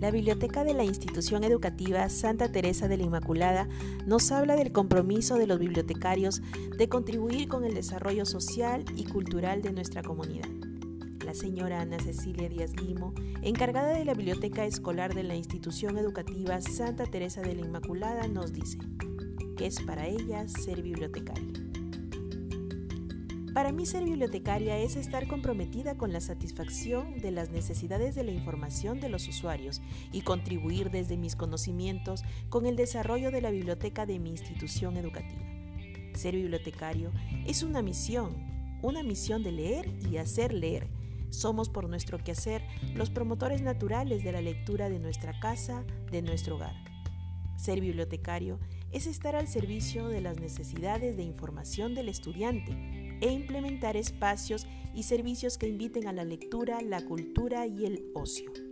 La biblioteca de la institución educativa Santa Teresa de la Inmaculada nos habla del compromiso de los bibliotecarios de contribuir con el desarrollo social y cultural de nuestra comunidad. La señora Ana Cecilia Díaz Limo, encargada de la biblioteca escolar de la institución educativa Santa Teresa de la Inmaculada, nos dice que es para ella ser bibliotecaria. Para mí ser bibliotecaria es estar comprometida con la satisfacción de las necesidades de la información de los usuarios y contribuir desde mis conocimientos con el desarrollo de la biblioteca de mi institución educativa. Ser bibliotecario es una misión, una misión de leer y hacer leer. Somos por nuestro quehacer los promotores naturales de la lectura de nuestra casa, de nuestro hogar. Ser bibliotecario es estar al servicio de las necesidades de información del estudiante e implementar espacios y servicios que inviten a la lectura, la cultura y el ocio.